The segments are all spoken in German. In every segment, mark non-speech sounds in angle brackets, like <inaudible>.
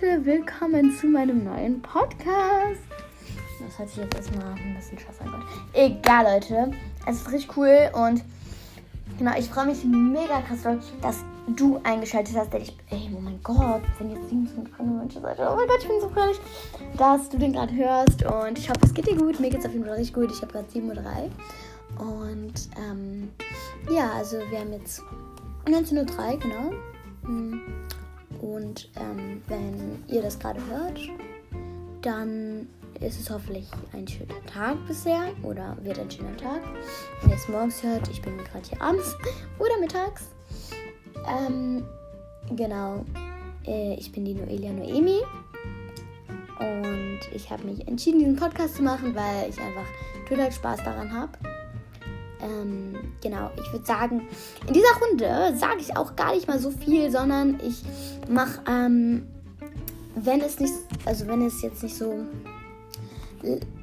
Leute, willkommen zu meinem neuen Podcast. Das hört sich jetzt erstmal ein bisschen scheiße an. Egal, Leute. Es ist richtig cool und genau, ich freue mich mega krass, dass du eingeschaltet hast. Denn ich, ey, oh mein Gott, wenn jetzt 27 Menschen. Oh mein Gott, ich bin so fröhlich, dass du den gerade hörst. Und ich hoffe, es geht dir gut. Mir geht es auf jeden Fall richtig gut. Ich habe gerade 7.03 Uhr. Und ähm, ja, also wir haben jetzt 19.03 Uhr, genau. Hm. Und ähm, wenn ihr das gerade hört, dann ist es hoffentlich ein schöner Tag bisher oder wird ein schöner Tag. Wenn ihr es morgens hört, ich bin gerade hier abends <laughs> oder mittags. Ähm, genau, äh, ich bin die Noelia Noemi und ich habe mich entschieden, diesen Podcast zu machen, weil ich einfach total Spaß daran habe. Ähm, genau, ich würde sagen, in dieser Runde sage ich auch gar nicht mal so viel, sondern ich mache, ähm, wenn es nicht, also wenn es jetzt nicht so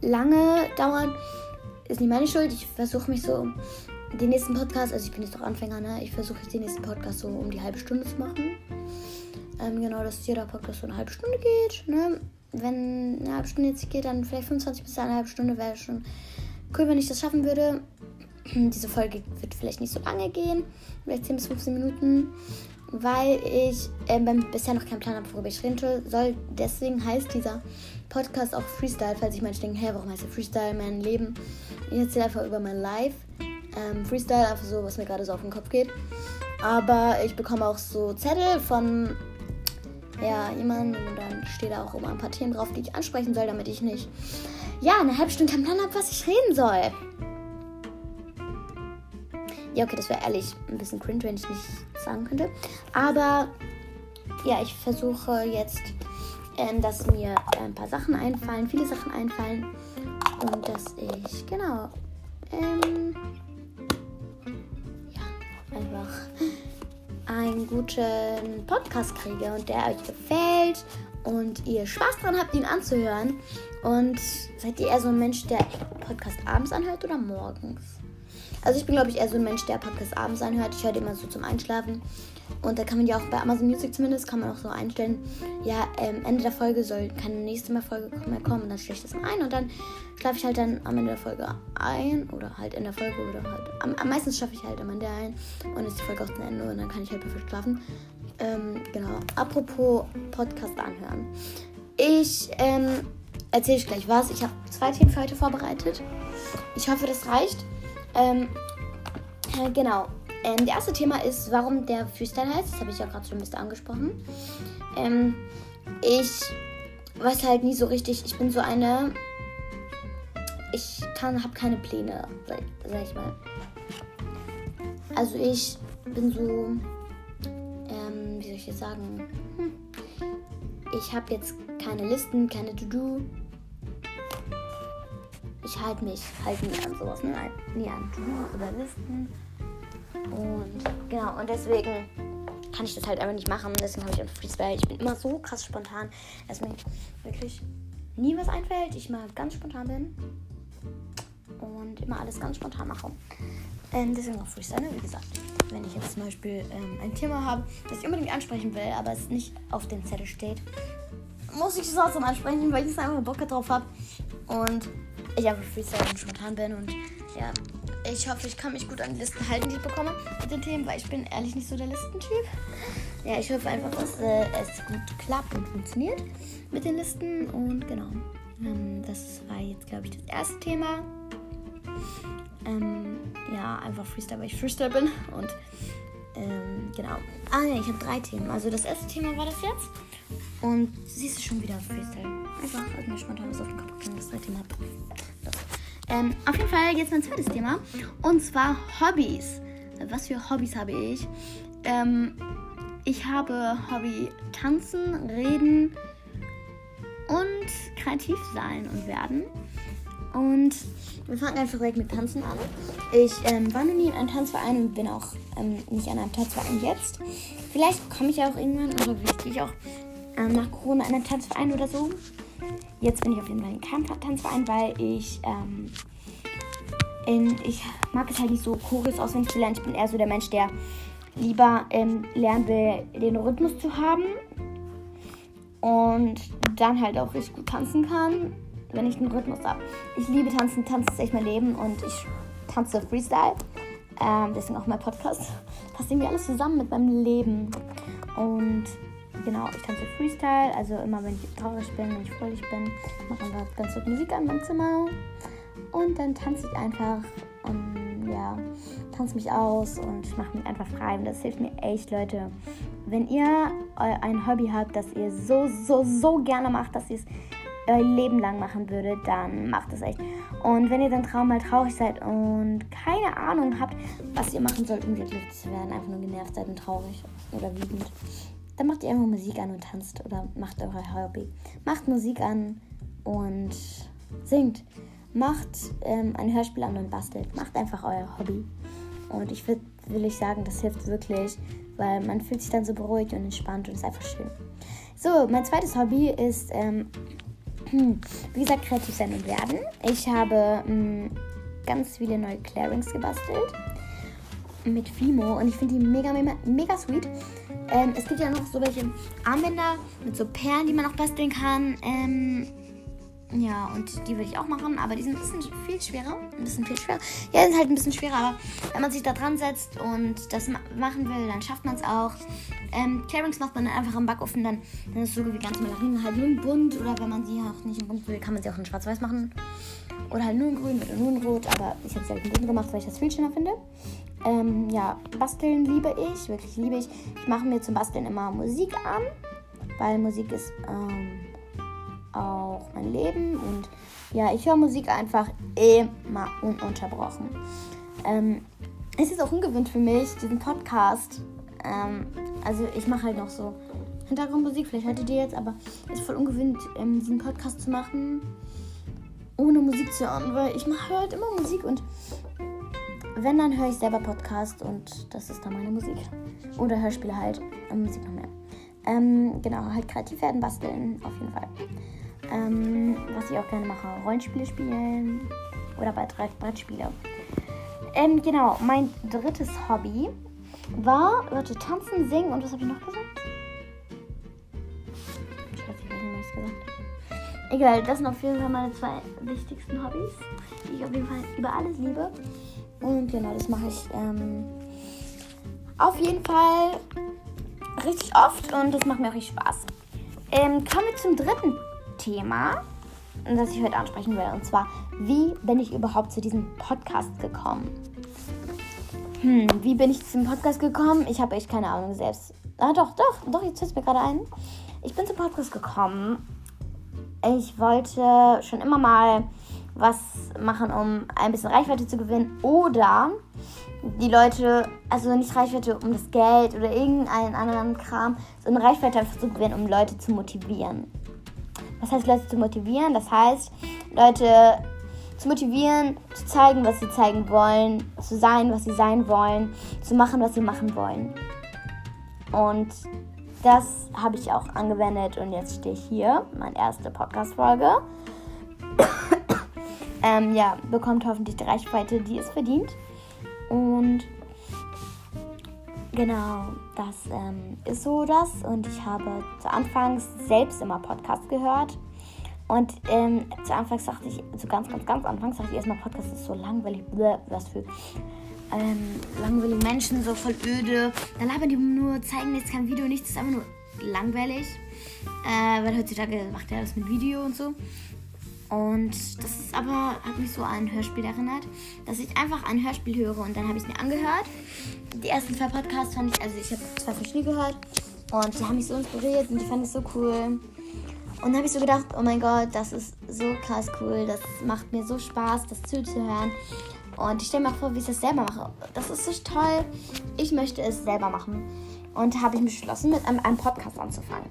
lange dauert, ist nicht meine Schuld. Ich versuche mich so den nächsten Podcast, also ich bin jetzt doch Anfänger, ne? Ich versuche den nächsten Podcast so um die halbe Stunde zu machen. Ähm, genau, dass jeder Podcast so eine halbe Stunde geht, ne? Wenn eine halbe Stunde jetzt geht, dann vielleicht 25 bis eine halbe Stunde wäre schon cool, wenn ich das schaffen würde. Diese Folge wird vielleicht nicht so lange gehen, vielleicht 10 bis 15 Minuten, weil ich äh, bisher noch keinen Plan habe, worüber ich reden soll. Deswegen heißt dieser Podcast auch Freestyle, falls ich manche denken, hey, warum heißt der Freestyle mein Leben? Ich erzähle einfach über mein Life. Ähm, Freestyle, einfach so, was mir gerade so auf den Kopf geht. Aber ich bekomme auch so Zettel von ja, jemandem und dann steht da auch immer ein paar Themen drauf, die ich ansprechen soll, damit ich nicht ja, eine halbe Stunde keinen Plan habe, was ich reden soll. Ja, okay, das wäre ehrlich ein bisschen cringe, wenn ich nicht sagen könnte. Aber ja, ich versuche jetzt, ähm, dass mir ein paar Sachen einfallen, viele Sachen einfallen. Und dass ich, genau, ähm, ja, einfach einen guten Podcast kriege und der euch gefällt und ihr Spaß dran habt, ihn anzuhören. Und seid ihr eher so ein Mensch, der Podcast abends anhört oder morgens? Also ich bin, glaube ich, eher so ein Mensch, der Podcast abends anhört. Ich höre den immer so zum Einschlafen. Und da kann man ja auch bei Amazon Music zumindest, kann man auch so einstellen, ja, ähm, Ende der Folge soll keine nächste mehr Folge mehr kommen. Und dann stelle ich das mal ein und dann schlafe ich halt dann am Ende der Folge ein. Oder halt in der Folge oder halt. Am, am meisten schaffe ich halt am Ende ein. Und ist die Folge auch zu Ende und dann kann ich halt perfekt schlafen. Ähm, genau. Apropos Podcast anhören. Ich ähm, erzähle ich gleich was. Ich habe zwei Themen für heute vorbereitet. Ich hoffe, das reicht. Ähm, äh, genau. Ähm, das erste Thema ist, warum der Freestyle heißt. Das habe ich ja gerade schon ein bisschen angesprochen. Ähm, ich weiß halt nie so richtig. Ich bin so eine. Ich habe keine Pläne, sag, sag ich mal. Also ich bin so, ähm, wie soll ich jetzt sagen? Hm. Ich habe jetzt keine Listen, keine To-Do ich halte mich halt nie an sowas, ne? nie an To-Dos oder Listen. Und genau, und deswegen kann ich das halt einfach nicht machen. Deswegen habe ich ein Freestyle. Ich bin immer so krass spontan, dass mir wirklich nie was einfällt. Ich mal ganz spontan bin. Und immer alles ganz spontan mache. Ähm, deswegen auch Freestyle, ne? wie gesagt. Wenn ich jetzt zum Beispiel ähm, ein Thema habe, das ich unbedingt ansprechen will, aber es nicht auf dem Zettel steht, muss ich es trotzdem ansprechen, weil ich einfach Bock drauf habe. Und ich einfach Freestyle und spontan bin und ja, ich hoffe, ich kann mich gut an die Listen halten, die ich bekomme mit den Themen, weil ich bin ehrlich nicht so der Listentyp. Ja, ich hoffe einfach, dass äh, es gut klappt und funktioniert mit den Listen und genau. Ähm, das war jetzt, glaube ich, das erste Thema. Ähm, ja, einfach Freestyle, weil ich Freestyle bin und ähm, genau. Ah ja, ich habe drei Themen. Also das erste Thema war das jetzt. Und siehst du schon wieder Freestyle. Einfach hat mir spontan was auf den Kopf gekommen, das dritte Thema. Ähm, auf jeden Fall jetzt mein zweites Thema. Und zwar Hobbys. Was für Hobbys habe ich? Ähm, ich habe Hobby tanzen, reden und kreativ sein und werden. Und wir fangen einfach direkt mit Tanzen an. Ich ähm, war noch nie in einem Tanzverein und bin auch ähm, nicht an einem Tanzverein jetzt. Vielleicht komme ich auch irgendwann oder will ich auch ähm, nach Corona in einen Tanzverein oder so. Jetzt bin ich auf jeden Fall in keinem Tanzverein, weil ich, ähm, in, ich mag es halt nicht so Choreos auswendig zu lernen. Ich bin eher so der Mensch, der lieber ähm, lernen will, den Rhythmus zu haben. und dann halt auch richtig gut tanzen kann, wenn ich den Rhythmus habe. Ich liebe Tanzen, Tanzen ist echt mein Leben und ich tanze Freestyle. Ähm, deswegen auch mein Podcast. Passt irgendwie alles zusammen mit meinem Leben. Und genau, ich tanze Freestyle. Also immer wenn ich traurig bin, wenn ich fröhlich bin, mache einfach ganz laut Musik an meinem Zimmer. Und dann tanze ich einfach und ja, tanze mich aus und mache mich einfach frei. Und das hilft mir echt, Leute. Wenn ihr ein Hobby habt, das ihr so, so, so gerne macht, dass ihr es euer Leben lang machen würdet, dann macht es echt. Und wenn ihr dann Traum mal traurig seid und keine Ahnung habt, was ihr machen sollt, um glücklich zu werden, einfach nur genervt seid und traurig oder wütend, dann macht ihr einfach Musik an und tanzt oder macht euer Hobby. Macht Musik an und singt. Macht ähm, ein Hörspiel an und bastelt. Macht einfach euer Hobby. Und ich würd, will ich sagen, das hilft wirklich, weil man fühlt sich dann so beruhigt und entspannt und ist einfach schön. So, mein zweites Hobby ist ähm, hm, <clears throat> wie gesagt, kreativ sein und werden. Ich habe mh, hm, ganz viele neue Clearings gebastelt mit Fimo und ich finde die mega, mega, mega sweet. Ähm, es gibt ja noch so welche Armbänder mit so Perlen, die man auch basteln kann. Ähm, ja, und die würde ich auch machen, aber die sind ein bisschen viel schwerer. Ein bisschen viel schwerer. Ja, sind halt ein bisschen schwerer, aber wenn man sich da dran setzt und das ma machen will, dann schafft man es auch. Ähm, Clarings macht man dann einfach im Backofen, dann, dann ist es so wie ganz Mandarinen halt nur in bunt. Oder wenn man sie auch nicht in bunt will, kann man sie auch in schwarz-weiß machen. Oder halt nur in grün oder nur in rot. Aber ich habe sie halt in bunt gemacht, weil ich das viel schöner finde. Ähm, ja, basteln liebe ich, wirklich liebe ich. Ich mache mir zum Basteln immer Musik an, weil Musik ist... Ähm, auch mein Leben und ja, ich höre Musik einfach immer ununterbrochen. Ähm, es ist auch ungewöhnt für mich, diesen Podcast. Ähm, also ich mache halt noch so Hintergrundmusik, vielleicht haltet ihr jetzt, aber es ist voll ungewöhnt, ähm, diesen Podcast zu machen, ohne Musik zu hören, weil ich mache halt immer Musik und wenn, dann höre ich selber Podcast und das ist dann meine Musik. Oder Hörspiele halt, Musik noch mehr. Ähm, genau, halt kreativ werden, basteln, auf jeden Fall. Ähm, was ich auch gerne mache, Rollenspiele spielen oder Brettspiele. Ähm, genau, mein drittes Hobby war, warte, tanzen, singen und was habe ich noch gesagt? Ich weiß nicht, was ich gesagt habe. Egal, das sind auf jeden Fall meine zwei wichtigsten Hobbys, die ich auf jeden Fall über alles liebe. Und genau, das mache ich ähm, auf jeden Fall richtig oft und das macht mir auch richtig Spaß. Ähm, kommen wir zum dritten Thema, das ich heute ansprechen will. Und zwar, wie bin ich überhaupt zu diesem Podcast gekommen? Hm, wie bin ich zu diesem Podcast gekommen? Ich habe echt keine Ahnung selbst. Ah, doch, doch, doch, jetzt fällt mir gerade ein. Ich bin zum Podcast gekommen. Ich wollte schon immer mal was machen, um ein bisschen Reichweite zu gewinnen. Oder die Leute, also nicht Reichweite um das Geld oder irgendeinen anderen Kram, sondern Reichweite einfach zu gewinnen, um Leute zu motivieren. Was heißt Leute zu motivieren? Das heißt, Leute zu motivieren, zu zeigen, was sie zeigen wollen, zu sein, was sie sein wollen, zu machen, was sie machen wollen. Und das habe ich auch angewendet und jetzt stehe ich hier, meine erste Podcast-Folge. Ähm, ja, bekommt hoffentlich die Reichweite, die es verdient. Und Genau, das ähm, ist so das. Und ich habe zu Anfangs selbst immer Podcast gehört. Und ähm, zu Anfangs dachte ich, zu ganz, ganz, ganz Anfangs dachte ich erstmal, Podcast ist so langweilig. Bläh, was für ähm, langweilige Menschen, so voll öde. Dann labern die nur, zeigen nichts, kein Video, nichts. ist einfach nur langweilig. Äh, weil heutzutage macht er das mit Video und so. Und das ist aber, hat mich so an ein Hörspiel erinnert, dass ich einfach ein Hörspiel höre und dann habe ich es mir angehört. Die ersten zwei Podcasts fand ich, also ich habe zwei verschiedene gehört und die haben mich so inspiriert und die fand ich so cool. Und dann habe ich so gedacht, oh mein Gott, das ist so krass cool, das macht mir so Spaß, das zuzuhören. Und ich stelle mir auch vor, wie ich das selber mache. Das ist so toll. Ich möchte es selber machen. Und habe ich mich beschlossen, mit einem, einem Podcast anzufangen.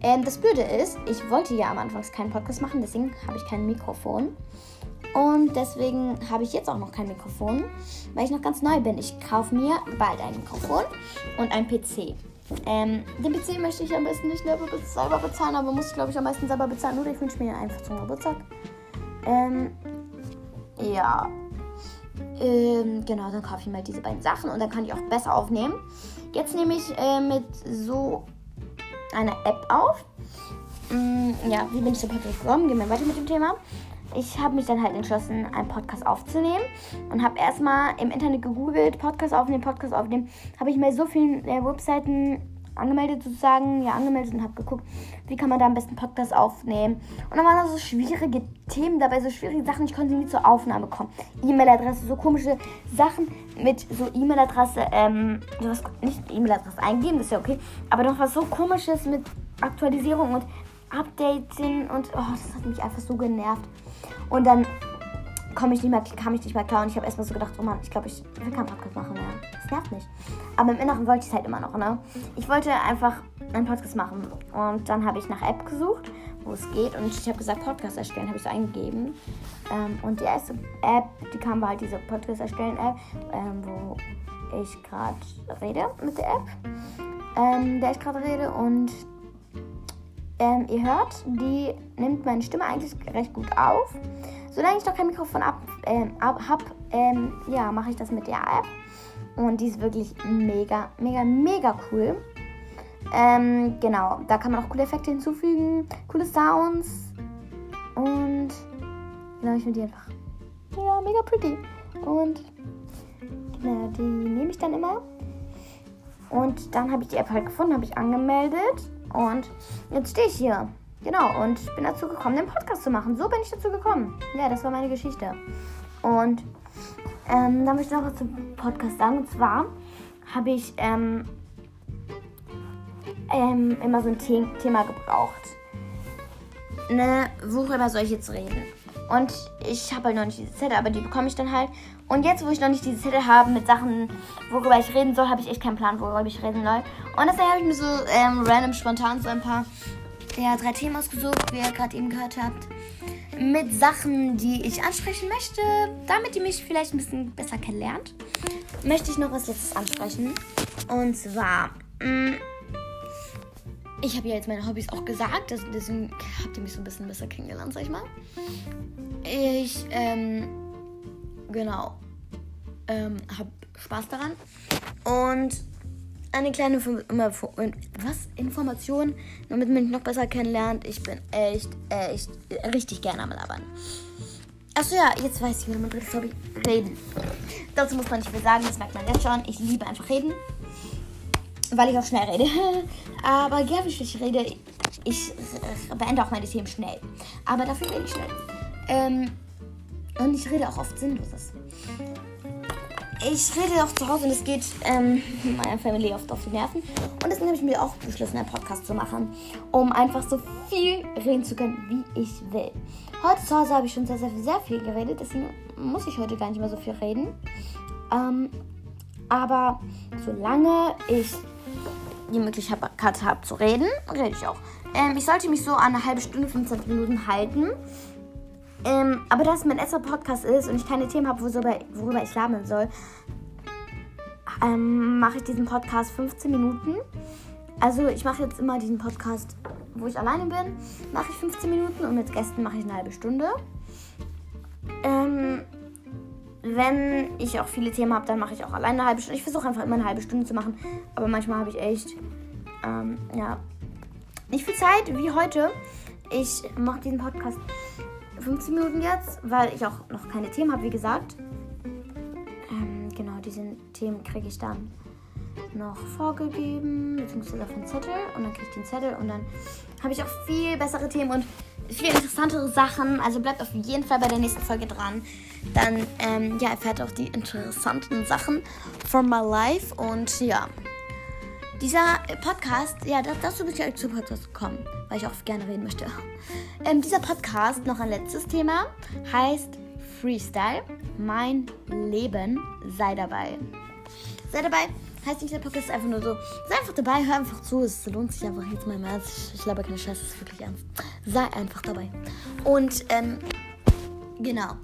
Ähm, das Blöde ist, ich wollte ja am Anfang keinen Podcast machen, deswegen habe ich kein Mikrofon. Und deswegen habe ich jetzt auch noch kein Mikrofon, weil ich noch ganz neu bin. Ich kaufe mir bald ein Mikrofon und ein PC. Ähm, den PC möchte ich am besten nicht selber bezahlen, aber muss ich glaube ich am meisten selber bezahlen. Oder ich wünsche mir einfach zum Geburtstag. Ähm, ja. Ähm, genau, dann kaufe ich mal diese beiden Sachen und dann kann ich auch besser aufnehmen. Jetzt nehme ich äh, mit so eine App auf. Mm, ja, wie bin ich zum Podcast gekommen? Gehen wir weiter mit dem Thema. Ich habe mich dann halt entschlossen, einen Podcast aufzunehmen und habe erstmal im Internet gegoogelt, Podcast aufnehmen, Podcast aufnehmen. Habe ich mir so vielen äh, Webseiten angemeldet sozusagen, ja angemeldet und habe geguckt, wie kann man da am besten Podcast aufnehmen. Und dann waren da so schwierige Themen dabei, so schwierige Sachen, ich konnte nie zur Aufnahme kommen. E-Mail-Adresse, so komische Sachen mit so E-Mail-Adresse, ähm, sowas, nicht E-Mail-Adresse eingeben, das ist ja okay, aber doch was so komisches mit Aktualisierung und Updating und oh, das hat mich einfach so genervt. Und dann komme ich nicht mehr, kam ich nicht mehr klar und ich habe erstmal so gedacht, oh Mann, ich glaube, ich will keinen Podcast machen mehr. Das nervt mich. Aber im Inneren wollte ich es halt immer noch, ne? Ich wollte einfach einen Podcast machen und dann habe ich nach App gesucht, wo es geht und ich habe gesagt, Podcast erstellen, habe ich so eingegeben. Ähm, und die erste App, die kam, war halt diese Podcast erstellen App, ähm, wo ich gerade rede mit der App, ähm, der ich gerade rede und ähm, ihr hört, die nimmt meine Stimme eigentlich recht gut auf. Solange ich noch kein Mikrofon ab, ähm, ab habe, ähm, ja, mache ich das mit der App. Und die ist wirklich mega, mega, mega cool. Ähm, genau, da kann man auch coole Effekte hinzufügen, coole Sounds. Und genau, ich finde die einfach ja, mega pretty. Und genau, die nehme ich dann immer. Und dann habe ich die App halt gefunden, habe ich angemeldet. Und jetzt stehe ich hier. Genau, und bin dazu gekommen, den Podcast zu machen. So bin ich dazu gekommen. Ja, das war meine Geschichte. Und ähm, dann möchte ich noch was zum Podcast sagen. Und zwar habe ich ähm, ähm, immer so ein The Thema gebraucht. Ne, worüber soll ich jetzt reden? Und ich habe halt noch nicht diese Zettel, aber die bekomme ich dann halt. Und jetzt, wo ich noch nicht diese Zettel habe mit Sachen, worüber ich reden soll, habe ich echt keinen Plan, worüber ich reden soll. Und deswegen habe ich mir so ähm, random spontan so ein paar ja, drei Themen ausgesucht, wie ihr gerade eben gehört habt. Mit Sachen, die ich ansprechen möchte, damit ihr mich vielleicht ein bisschen besser kennenlernt, möchte ich noch was letztes ansprechen. Und zwar, mm, ich habe ja jetzt meine Hobbys auch gesagt, deswegen habt ihr mich so ein bisschen besser kennengelernt, sag ich mal. Ich, ähm, genau, ähm, habe Spaß daran. Und eine kleine was? Information, damit man mich noch besser kennenlernt. Ich bin echt, echt, richtig gerne am Labern. Achso, ja, jetzt weiß ich wieder mein drittes Hobby. Reden. Dazu muss man nicht viel sagen, das merkt man jetzt schon. Ich liebe einfach reden. Weil ich auch schnell rede. <laughs> Aber ja, wie ich rede, ich beende auch meine Themen schnell. Aber dafür rede ich schnell. Ähm, und ich rede auch oft Sinnloses ich rede auch zu Hause und es geht ähm, <laughs> meiner Familie oft auf die Nerven. Und deswegen habe ich mir auch beschlossen, einen Podcast zu machen, um einfach so viel reden zu können, wie ich will. Heute zu Hause habe ich schon sehr, sehr, sehr viel geredet, deswegen muss ich heute gar nicht mehr so viel reden. Ähm, aber solange ich die Möglichkeit habe zu reden, rede ich auch. Ähm, ich sollte mich so eine halbe Stunde, 25 Minuten halten. Ähm, aber da es mein erster Podcast ist und ich keine Themen habe, worüber, worüber ich labern soll, ähm, mache ich diesen Podcast 15 Minuten. Also ich mache jetzt immer diesen Podcast, wo ich alleine bin, mache ich 15 Minuten und mit Gästen mache ich eine halbe Stunde. Ähm, wenn ich auch viele Themen habe, dann mache ich auch alleine eine halbe Stunde. Ich versuche einfach immer eine halbe Stunde zu machen, aber manchmal habe ich echt, ähm, ja, nicht viel Zeit wie heute. Ich mache diesen Podcast 15 Minuten jetzt, weil ich auch noch keine Themen habe, wie gesagt. Ähm, genau, diese Themen kriege ich dann noch vorgegeben, beziehungsweise auf den Zettel. Und dann kriege ich den Zettel und dann habe ich auch viel bessere Themen und viel interessantere Sachen. Also bleibt auf jeden Fall bei der nächsten Folge dran. Dann ähm, ja, erfährt auch die interessanten Sachen from my life. Und ja, dieser Podcast, ja, dazu bin ich eigentlich zu Podcast gekommen, weil ich auch gerne reden möchte. <laughs> Ähm, dieser Podcast, noch ein letztes Thema, heißt Freestyle. Mein Leben, sei dabei. Sei dabei heißt nicht, der Podcast ist einfach nur so. Sei einfach dabei, hör einfach zu. Es lohnt sich einfach jetzt mal Ernst. Ich glaube keine Scheiße, es ist wirklich ernst. Sei einfach dabei. Und, ähm, genau.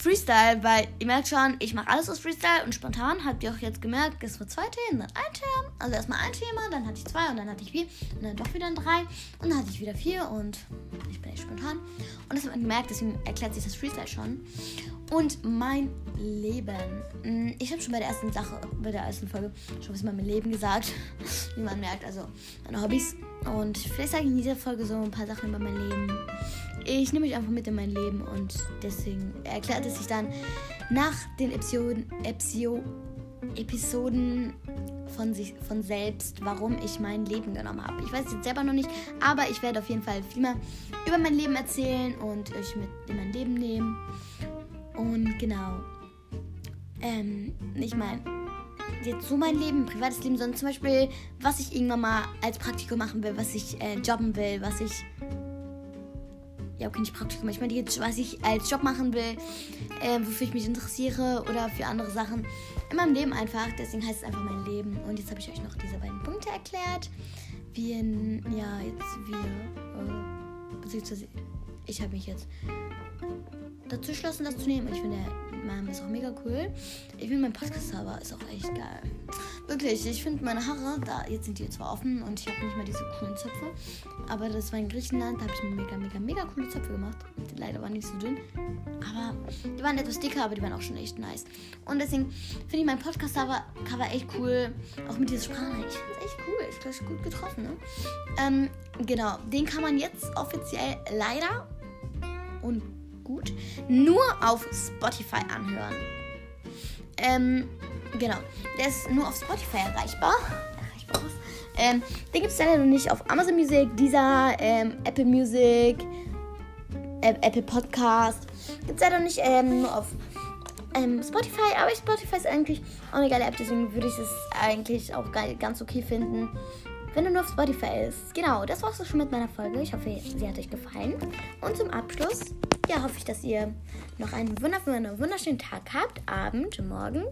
Freestyle, weil ihr merkt schon, ich mache alles aus Freestyle und spontan habt ihr auch jetzt gemerkt, es wird zwei Themen, dann ein Thema, also erstmal ein Thema, dann hatte ich zwei und dann hatte ich vier und dann doch wieder ein drei und dann hatte ich wieder vier und ich bin echt spontan. Und das hat man gemerkt, deswegen erklärt sich das Freestyle schon. und mein Leben. Mm, ich habe schon bei der ersten Sache, bei der ersten Folge schon was über mein Leben gesagt. <laughs> Wie man merkt, also meine Hobbys. Und vielleicht sage ich in dieser Folge so ein paar Sachen über mein Leben. Ich nehme mich einfach mit in mein Leben und deswegen erklärt es sich dann nach den Episoden, Episio, Episoden von sich von selbst, warum ich mein Leben genommen habe. Ich weiß es jetzt selber noch nicht, aber ich werde auf jeden Fall viel mehr über mein Leben erzählen und euch mit in mein Leben nehmen. Und genau. Ähm, ich meine, jetzt so mein Leben, privates Leben, sondern zum Beispiel, was ich irgendwann mal als Praktikum machen will, was ich äh, jobben will, was ich. Ja, okay, nicht Praktikum, ich meine jetzt, was ich als Job machen will, äh, wofür ich mich interessiere oder für andere Sachen in meinem Leben einfach. Deswegen heißt es einfach mein Leben. Und jetzt habe ich euch noch diese beiden Punkte erklärt. In, ja, jetzt wir, äh, beziehungsweise ich habe mich jetzt dazu entschlossen, das zu nehmen. Ich finde, Name ist auch mega cool. Ich finde, mein Podcast-Server ist auch echt geil. Wirklich, ich finde meine Haare, da, jetzt sind die zwar offen und ich habe nicht mal diese coolen Zöpfe, aber das war in Griechenland, da habe ich mega, mega, mega coole Zöpfe gemacht. Die leider waren nicht so dünn, aber die waren etwas dicker, aber die waren auch schon echt nice. Und deswegen finde ich mein Podcast-Cover echt cool, auch mit dieser Sprache. Ich finde es echt cool, ist gleich gut getroffen, ne? Ähm, genau, den kann man jetzt offiziell leider und gut nur auf Spotify anhören. Ähm, genau. Der ist nur auf Spotify erreichbar. Erreichbar Ähm, den gibt es leider noch nicht auf Amazon Music, dieser ähm, Apple Music, äh, Apple Podcast. Gibt es leider nicht ähm, nur auf ähm, Spotify, aber Spotify ist eigentlich auch eine geile App, deswegen würde ich es eigentlich auch geil, ganz okay finden, wenn du nur auf Spotify ist. Genau, das war's auch schon mit meiner Folge. Ich hoffe, sie hat euch gefallen. Und zum Abschluss, ja, hoffe ich, dass ihr noch einen wunderschönen, wunderschönen Tag habt, Abend, Morgen.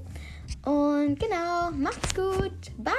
Und genau, macht's gut. Bye.